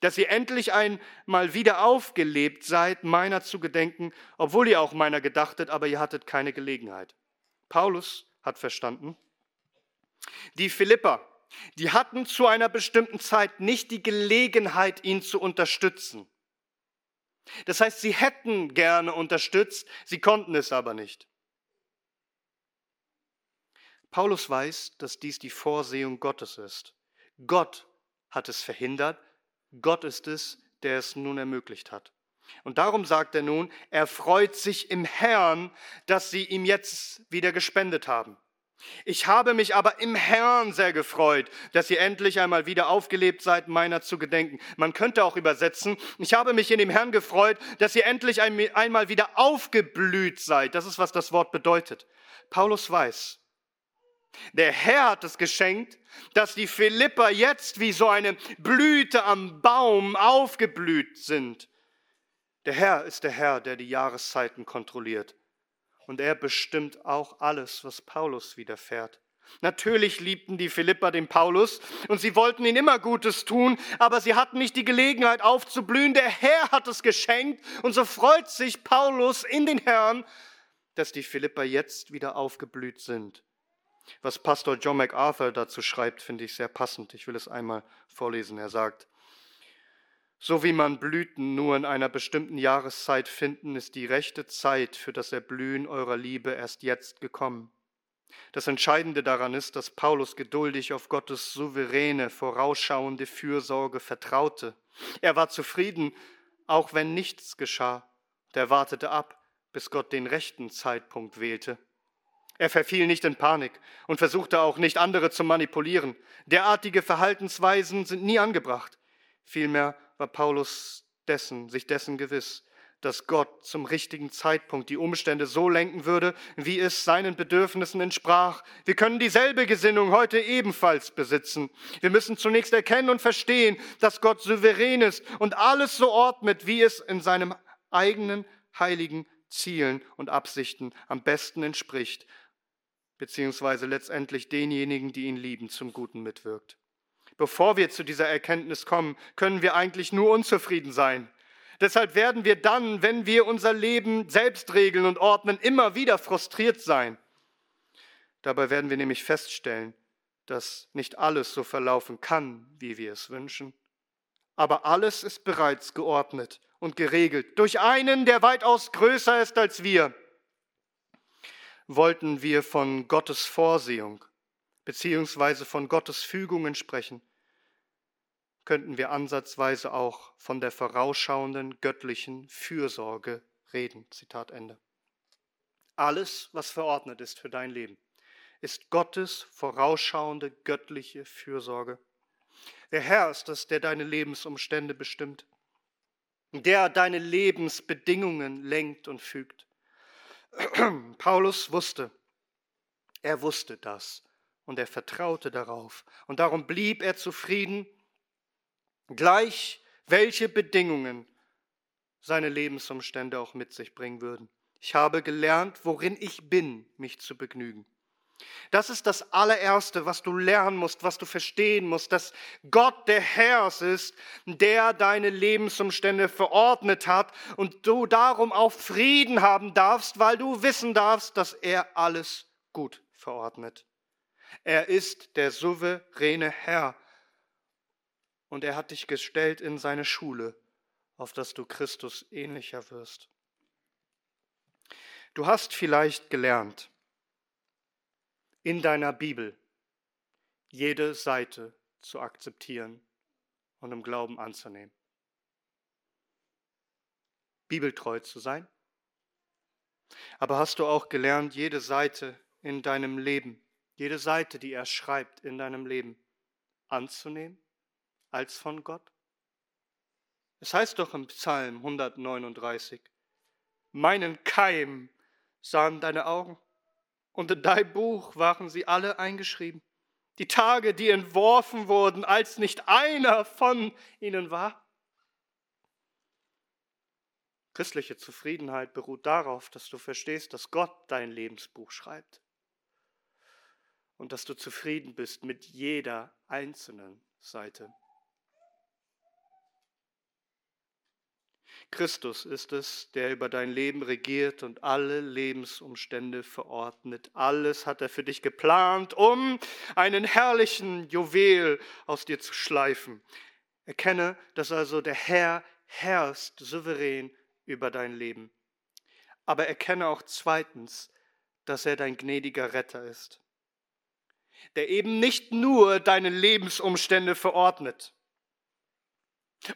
dass ihr endlich einmal wieder aufgelebt seid, meiner zu gedenken, obwohl ihr auch meiner gedachtet, aber ihr hattet keine Gelegenheit. Paulus hat verstanden, die Philipper, die hatten zu einer bestimmten Zeit nicht die Gelegenheit, ihn zu unterstützen. Das heißt, sie hätten gerne unterstützt, sie konnten es aber nicht. Paulus weiß, dass dies die Vorsehung Gottes ist. Gott hat es verhindert, Gott ist es, der es nun ermöglicht hat. Und darum sagt er nun, er freut sich im Herrn, dass sie ihm jetzt wieder gespendet haben. Ich habe mich aber im Herrn sehr gefreut, dass ihr endlich einmal wieder aufgelebt seid, meiner zu gedenken. Man könnte auch übersetzen, ich habe mich in dem Herrn gefreut, dass ihr endlich einmal wieder aufgeblüht seid. Das ist, was das Wort bedeutet. Paulus weiß, der Herr hat es geschenkt, dass die Philipper jetzt wie so eine Blüte am Baum aufgeblüht sind. Der Herr ist der Herr, der die Jahreszeiten kontrolliert. Und er bestimmt auch alles, was Paulus widerfährt. Natürlich liebten die Philipper den Paulus und sie wollten ihm immer Gutes tun, aber sie hatten nicht die Gelegenheit aufzublühen. Der Herr hat es geschenkt und so freut sich Paulus in den Herrn, dass die Philipper jetzt wieder aufgeblüht sind. Was Pastor John MacArthur dazu schreibt, finde ich sehr passend. Ich will es einmal vorlesen. Er sagt, so wie man Blüten nur in einer bestimmten Jahreszeit finden, ist die rechte Zeit für das Erblühen eurer Liebe erst jetzt gekommen. Das Entscheidende daran ist, dass Paulus geduldig auf Gottes souveräne, vorausschauende Fürsorge vertraute. Er war zufrieden, auch wenn nichts geschah. Er wartete ab, bis Gott den rechten Zeitpunkt wählte. Er verfiel nicht in Panik und versuchte auch nicht andere zu manipulieren. Derartige Verhaltensweisen sind nie angebracht. Vielmehr war Paulus dessen, sich dessen gewiss, dass Gott zum richtigen Zeitpunkt die Umstände so lenken würde, wie es seinen Bedürfnissen entsprach. Wir können dieselbe Gesinnung heute ebenfalls besitzen. Wir müssen zunächst erkennen und verstehen, dass Gott souverän ist und alles so ordnet, wie es in seinem eigenen heiligen Zielen und Absichten am besten entspricht, beziehungsweise letztendlich denjenigen, die ihn lieben, zum Guten mitwirkt. Bevor wir zu dieser Erkenntnis kommen, können wir eigentlich nur unzufrieden sein. Deshalb werden wir dann, wenn wir unser Leben selbst regeln und ordnen, immer wieder frustriert sein. Dabei werden wir nämlich feststellen, dass nicht alles so verlaufen kann, wie wir es wünschen. Aber alles ist bereits geordnet und geregelt durch einen, der weitaus größer ist als wir. Wollten wir von Gottes Vorsehung beziehungsweise von Gottes Fügungen sprechen, könnten wir ansatzweise auch von der vorausschauenden göttlichen Fürsorge reden. Zitat Ende. Alles, was verordnet ist für dein Leben, ist Gottes vorausschauende göttliche Fürsorge. Der Herr ist es, der deine Lebensumstände bestimmt, der deine Lebensbedingungen lenkt und fügt. Paulus wusste, er wusste das und er vertraute darauf und darum blieb er zufrieden gleich welche Bedingungen seine Lebensumstände auch mit sich bringen würden. Ich habe gelernt, worin ich bin, mich zu begnügen. Das ist das allererste, was du lernen musst, was du verstehen musst, dass Gott der Herr ist, der deine Lebensumstände verordnet hat und du darum auch Frieden haben darfst, weil du wissen darfst, dass er alles gut verordnet. Er ist der souveräne Herr und er hat dich gestellt in seine Schule, auf dass du Christus ähnlicher wirst. Du hast vielleicht gelernt, in deiner Bibel jede Seite zu akzeptieren und im Glauben anzunehmen. Bibeltreu zu sein. Aber hast du auch gelernt, jede Seite in deinem Leben, jede Seite, die er schreibt in deinem Leben, anzunehmen als von Gott? Es heißt doch im Psalm 139, meinen Keim sahen deine Augen und in dein Buch waren sie alle eingeschrieben. Die Tage, die entworfen wurden, als nicht einer von ihnen war. Christliche Zufriedenheit beruht darauf, dass du verstehst, dass Gott dein Lebensbuch schreibt und dass du zufrieden bist mit jeder einzelnen Seite. Christus ist es, der über dein Leben regiert und alle Lebensumstände verordnet. Alles hat er für dich geplant, um einen herrlichen Juwel aus dir zu schleifen. Erkenne, dass also der Herr herrscht souverän über dein Leben. Aber erkenne auch zweitens, dass er dein gnädiger Retter ist, der eben nicht nur deine Lebensumstände verordnet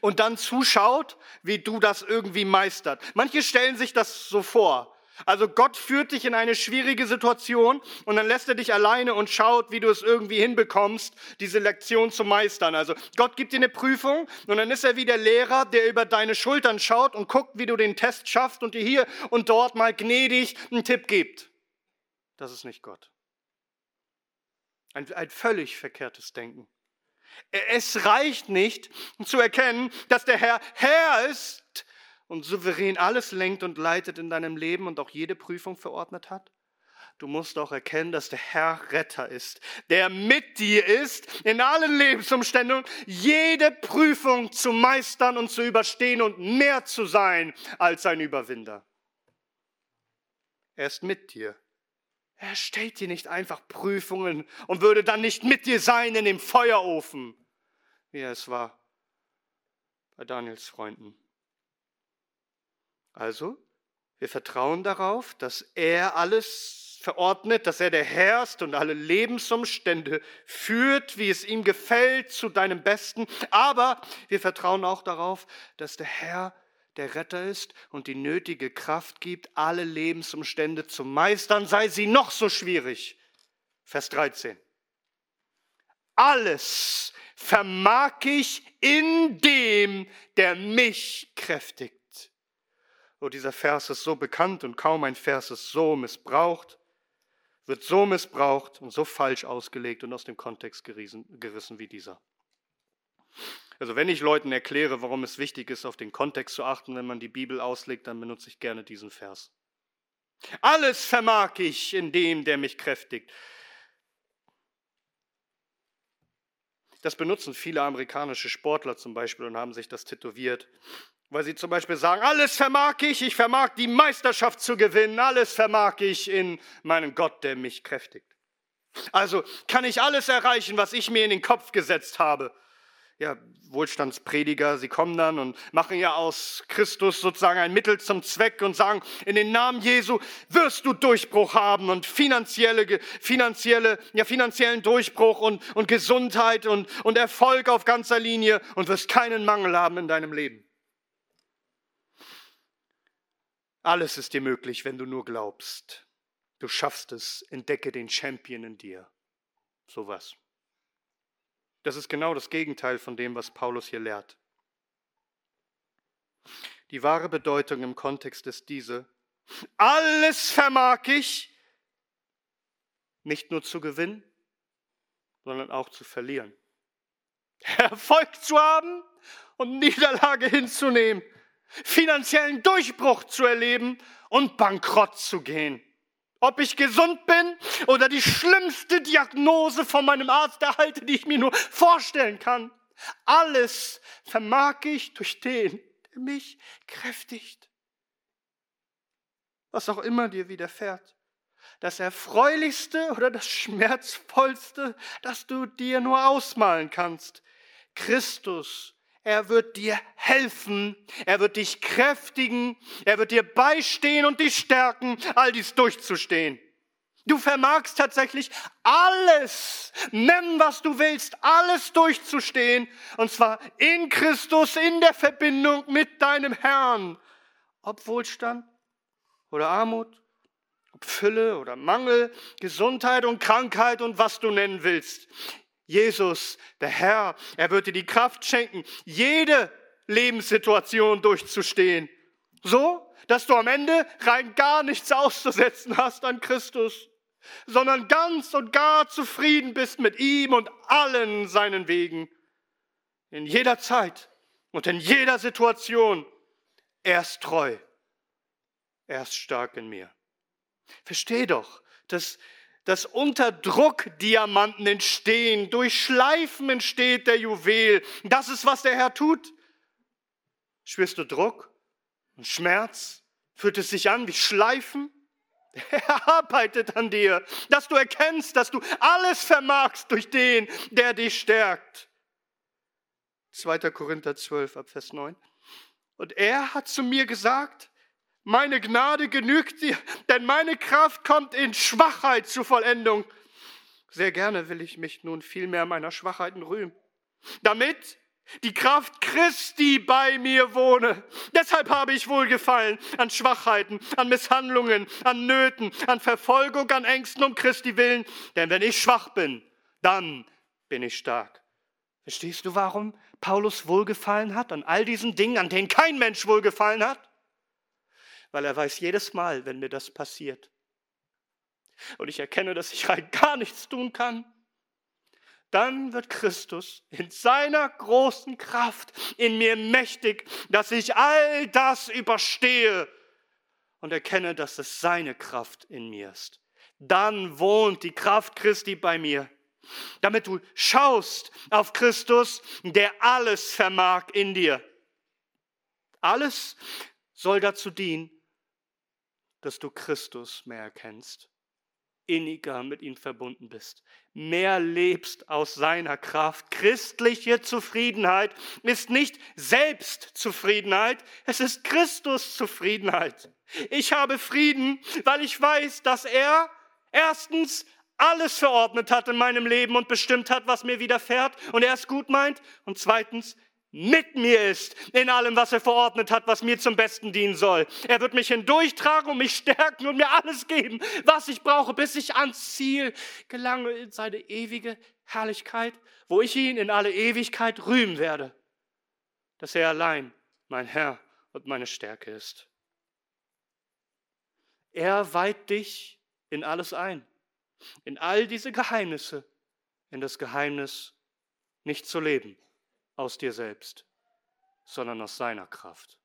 und dann zuschaut, wie du das irgendwie meistert. Manche stellen sich das so vor. Also Gott führt dich in eine schwierige Situation und dann lässt er dich alleine und schaut, wie du es irgendwie hinbekommst, diese Lektion zu meistern. Also Gott gibt dir eine Prüfung und dann ist er wie der Lehrer, der über deine Schultern schaut und guckt, wie du den Test schaffst und dir hier und dort mal gnädig einen Tipp gibt. Das ist nicht Gott. Ein, ein völlig verkehrtes Denken. Es reicht nicht zu erkennen, dass der Herr Herr ist und souverän alles lenkt und leitet in deinem Leben und auch jede Prüfung verordnet hat. Du musst auch erkennen, dass der Herr Retter ist, der mit dir ist, in allen Lebensumständen, jede Prüfung zu meistern und zu überstehen und mehr zu sein als ein Überwinder. Er ist mit dir. Er stellt dir nicht einfach Prüfungen und würde dann nicht mit dir sein in dem Feuerofen, wie er es war bei Daniels Freunden. Also, wir vertrauen darauf, dass er alles verordnet, dass er der Herr ist und alle Lebensumstände führt, wie es ihm gefällt, zu deinem Besten. Aber wir vertrauen auch darauf, dass der Herr der Retter ist und die nötige Kraft gibt, alle Lebensumstände zu meistern, sei sie noch so schwierig. Vers 13. Alles vermag ich in dem, der mich kräftigt. Oh, dieser Vers ist so bekannt und kaum ein Vers ist so missbraucht, wird so missbraucht und so falsch ausgelegt und aus dem Kontext gerissen, gerissen wie dieser. Also wenn ich Leuten erkläre, warum es wichtig ist, auf den Kontext zu achten, wenn man die Bibel auslegt, dann benutze ich gerne diesen Vers. Alles vermag ich in dem, der mich kräftigt. Das benutzen viele amerikanische Sportler zum Beispiel und haben sich das tätowiert, weil sie zum Beispiel sagen, alles vermag ich, ich vermag die Meisterschaft zu gewinnen, alles vermag ich in meinen Gott, der mich kräftigt. Also kann ich alles erreichen, was ich mir in den Kopf gesetzt habe ja, Wohlstandsprediger, sie kommen dann und machen ja aus Christus sozusagen ein Mittel zum Zweck und sagen, in den Namen Jesu wirst du Durchbruch haben und finanzielle, finanzielle, ja, finanziellen Durchbruch und, und Gesundheit und, und Erfolg auf ganzer Linie und wirst keinen Mangel haben in deinem Leben. Alles ist dir möglich, wenn du nur glaubst. Du schaffst es, entdecke den Champion in dir. Sowas. Das ist genau das Gegenteil von dem, was Paulus hier lehrt. Die wahre Bedeutung im Kontext ist diese. Alles vermag ich, nicht nur zu gewinnen, sondern auch zu verlieren. Erfolg zu haben und Niederlage hinzunehmen, finanziellen Durchbruch zu erleben und bankrott zu gehen ob ich gesund bin oder die schlimmste Diagnose von meinem Arzt erhalte, die ich mir nur vorstellen kann. Alles vermag ich durch den, der mich kräftigt. Was auch immer dir widerfährt. Das Erfreulichste oder das Schmerzvollste, das du dir nur ausmalen kannst. Christus er wird dir helfen, er wird dich kräftigen, er wird dir beistehen und dich stärken, all dies durchzustehen. Du vermagst tatsächlich alles, nennen was du willst, alles durchzustehen, und zwar in Christus, in der Verbindung mit deinem Herrn. Ob Wohlstand oder Armut, ob Fülle oder Mangel, Gesundheit und Krankheit und was du nennen willst. Jesus, der Herr, er wird dir die Kraft schenken, jede Lebenssituation durchzustehen. So, dass du am Ende rein gar nichts auszusetzen hast an Christus, sondern ganz und gar zufrieden bist mit ihm und allen seinen Wegen. In jeder Zeit und in jeder Situation. Er ist treu. Er ist stark in mir. Versteh doch, dass dass unter Druck Diamanten entstehen, durch Schleifen entsteht der Juwel. Das ist, was der Herr tut. Spürst du Druck und Schmerz? Fühlt es sich an wie Schleifen? Er arbeitet an dir, dass du erkennst, dass du alles vermagst durch den, der dich stärkt. 2. Korinther 12 ab Vers 9. Und er hat zu mir gesagt, meine Gnade genügt dir, denn meine Kraft kommt in Schwachheit zur Vollendung. Sehr gerne will ich mich nun vielmehr meiner Schwachheiten rühmen, damit die Kraft Christi bei mir wohne. Deshalb habe ich Wohlgefallen an Schwachheiten, an Misshandlungen, an Nöten, an Verfolgung, an Ängsten um Christi willen. Denn wenn ich schwach bin, dann bin ich stark. Verstehst du, warum Paulus Wohlgefallen hat an all diesen Dingen, an denen kein Mensch Wohlgefallen hat? Weil er weiß jedes Mal, wenn mir das passiert und ich erkenne, dass ich rein gar nichts tun kann, dann wird Christus in seiner großen Kraft in mir mächtig, dass ich all das überstehe und erkenne, dass es seine Kraft in mir ist. Dann wohnt die Kraft Christi bei mir, damit du schaust auf Christus, der alles vermag in dir. Alles soll dazu dienen, dass du Christus mehr erkennst inniger mit ihm verbunden bist, mehr lebst aus seiner Kraft. Christliche Zufriedenheit ist nicht Selbstzufriedenheit, es ist Christus Zufriedenheit. Ich habe Frieden, weil ich weiß, dass er erstens alles verordnet hat in meinem Leben und bestimmt hat, was mir widerfährt und er es gut meint und zweitens mit mir ist in allem, was er verordnet hat, was mir zum Besten dienen soll. Er wird mich hindurchtragen und mich stärken und mir alles geben, was ich brauche, bis ich ans Ziel gelange in seine ewige Herrlichkeit, wo ich ihn in alle Ewigkeit rühmen werde, dass er allein mein Herr und meine Stärke ist. Er weiht dich in alles ein, in all diese Geheimnisse, in das Geheimnis nicht zu leben aus dir selbst, sondern aus seiner Kraft.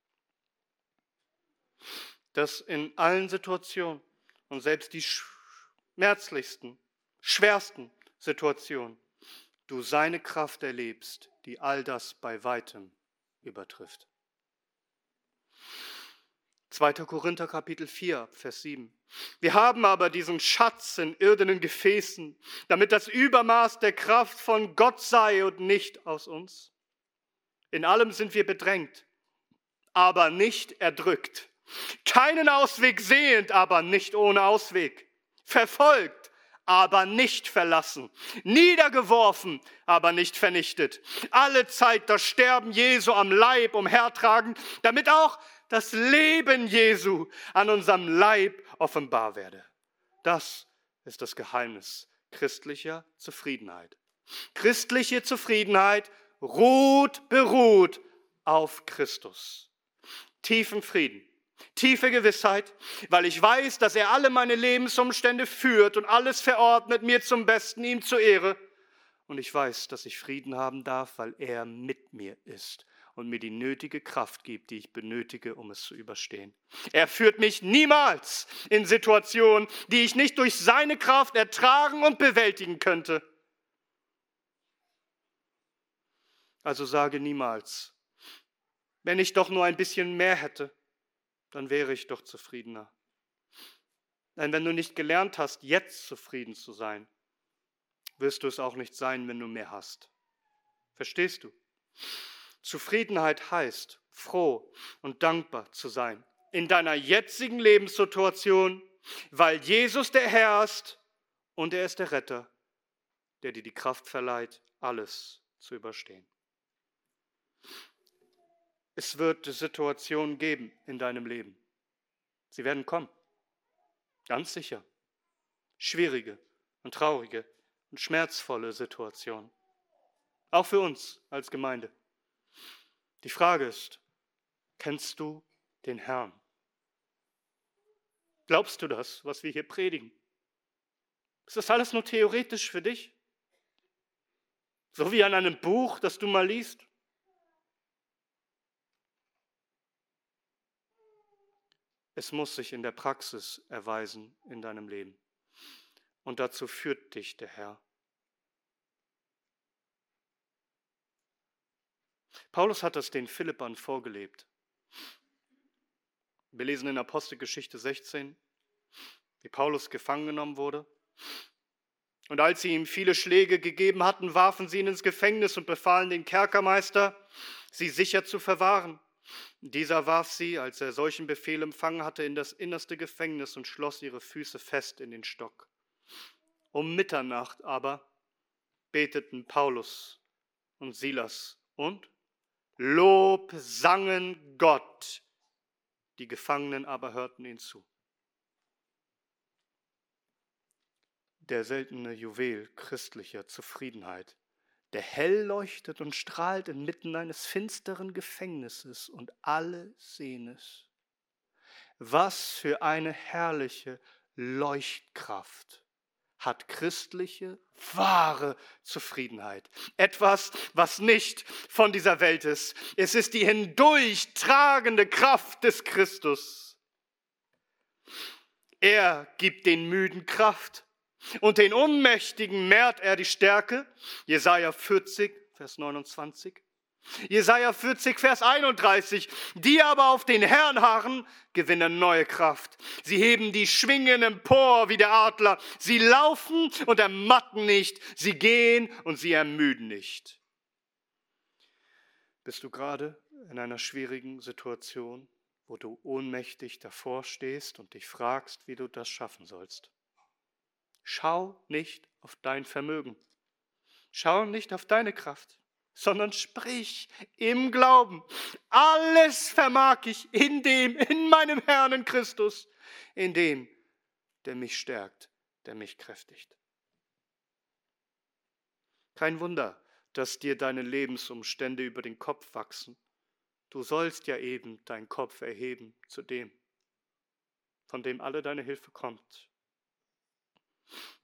Dass in allen Situationen und selbst die schmerzlichsten, schwersten Situationen du seine Kraft erlebst, die all das bei weitem übertrifft. 2. Korinther Kapitel 4, Vers 7. Wir haben aber diesen Schatz in irdenen Gefäßen, damit das Übermaß der Kraft von Gott sei und nicht aus uns. In allem sind wir bedrängt, aber nicht erdrückt. Keinen Ausweg sehend, aber nicht ohne Ausweg. Verfolgt, aber nicht verlassen. Niedergeworfen, aber nicht vernichtet. Alle Zeit das Sterben Jesu am Leib umhertragen, damit auch das Leben Jesu an unserem Leib offenbar werde. Das ist das Geheimnis christlicher Zufriedenheit. Christliche Zufriedenheit ruht, beruht auf Christus. Tiefen Frieden, tiefe Gewissheit, weil ich weiß, dass er alle meine Lebensumstände führt und alles verordnet mir zum Besten, ihm zur Ehre. Und ich weiß, dass ich Frieden haben darf, weil er mit mir ist und mir die nötige Kraft gibt, die ich benötige, um es zu überstehen. Er führt mich niemals in Situationen, die ich nicht durch seine Kraft ertragen und bewältigen könnte. Also sage niemals, wenn ich doch nur ein bisschen mehr hätte, dann wäre ich doch zufriedener. Denn wenn du nicht gelernt hast, jetzt zufrieden zu sein, wirst du es auch nicht sein, wenn du mehr hast. Verstehst du? Zufriedenheit heißt, froh und dankbar zu sein in deiner jetzigen Lebenssituation, weil Jesus der Herr ist und er ist der Retter, der dir die Kraft verleiht, alles zu überstehen. Es wird Situationen geben in deinem Leben. Sie werden kommen. Ganz sicher. Schwierige und traurige und schmerzvolle Situationen. Auch für uns als Gemeinde. Die Frage ist, kennst du den Herrn? Glaubst du das, was wir hier predigen? Ist das alles nur theoretisch für dich? So wie an einem Buch, das du mal liest? Es muss sich in der Praxis erweisen in deinem Leben. Und dazu führt dich der Herr. Paulus hat das den Philippern vorgelebt. Wir lesen in Apostelgeschichte 16, wie Paulus gefangen genommen wurde. Und als sie ihm viele Schläge gegeben hatten, warfen sie ihn ins Gefängnis und befahlen den Kerkermeister, sie sicher zu verwahren Dieser warf sie, als er solchen Befehl empfangen hatte, in das innerste Gefängnis und schloss ihre Füße fest in den Stock. Um Mitternacht aber beteten Paulus und Silas und Lob sangen Gott. Die Gefangenen aber hörten ihn zu. Der seltene Juwel christlicher Zufriedenheit der hell leuchtet und strahlt inmitten eines finsteren Gefängnisses und alle sehen es. Was für eine herrliche Leuchtkraft hat christliche, wahre Zufriedenheit. Etwas, was nicht von dieser Welt ist. Es ist die hindurchtragende Kraft des Christus. Er gibt den Müden Kraft und den Unmächtigen mehrt er die Stärke. Jesaja 40, Vers 29. Jesaja 40, Vers 31. Die aber auf den Herrn harren, gewinnen neue Kraft. Sie heben die Schwingen empor wie der Adler. Sie laufen und ermatten nicht. Sie gehen und sie ermüden nicht. Bist du gerade in einer schwierigen Situation, wo du ohnmächtig davor stehst und dich fragst, wie du das schaffen sollst? Schau nicht auf dein Vermögen. Schau nicht auf deine Kraft, sondern sprich im Glauben. Alles vermag ich in dem, in meinem Herrn in Christus, in dem, der mich stärkt, der mich kräftigt. Kein Wunder, dass dir deine Lebensumstände über den Kopf wachsen. Du sollst ja eben deinen Kopf erheben zu dem, von dem alle deine Hilfe kommt,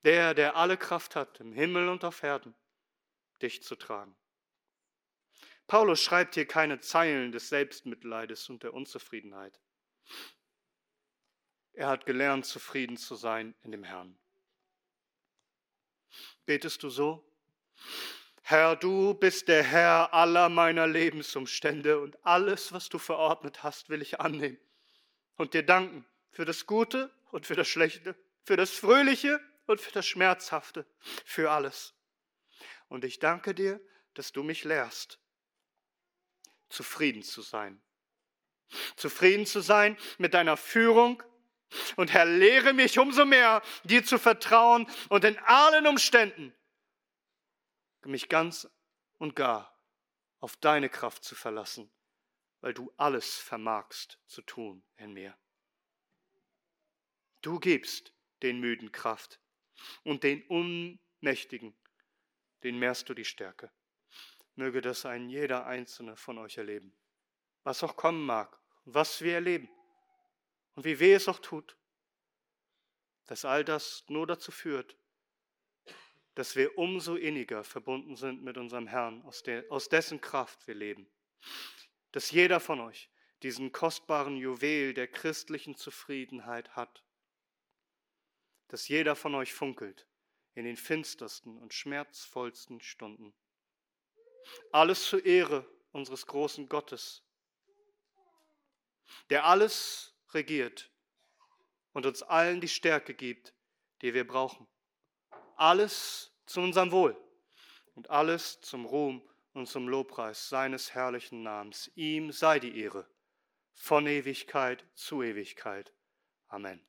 der, der alle Kraft hat, im Himmel und auf Erden, dich zu tragen. Paulus schreibt hier keine Zeilen des Selbstmitleides und der Unzufriedenheit. Er hat gelernt, zufrieden zu sein in dem Herrn. Betest du so? Herr, du bist der Herr aller meiner Lebensumstände und alles, was du verordnet hast, will ich annehmen und dir danken für das Gute und für das Schlechte, für das Fröhliche und für das Schmerzhafte, für alles. Und ich danke dir, dass du mich lehrst, zufrieden zu sein. Zufrieden zu sein mit deiner Führung. Und Herr, lehre mich umso mehr, dir zu vertrauen und in allen Umständen mich ganz und gar auf deine Kraft zu verlassen, weil du alles vermagst zu tun in mir. Du gibst den Müden Kraft und den Unmächtigen, den mehrst du die Stärke. Möge das ein jeder einzelne von euch erleben. Was auch kommen mag, was wir erleben und wie weh es auch tut, dass all das nur dazu führt, dass wir umso inniger verbunden sind mit unserem Herrn, aus, der, aus dessen Kraft wir leben. Dass jeder von euch diesen kostbaren Juwel der christlichen Zufriedenheit hat dass jeder von euch funkelt in den finstersten und schmerzvollsten Stunden. Alles zur Ehre unseres großen Gottes, der alles regiert und uns allen die Stärke gibt, die wir brauchen. Alles zu unserem Wohl und alles zum Ruhm und zum Lobpreis seines herrlichen Namens. Ihm sei die Ehre von Ewigkeit zu Ewigkeit. Amen.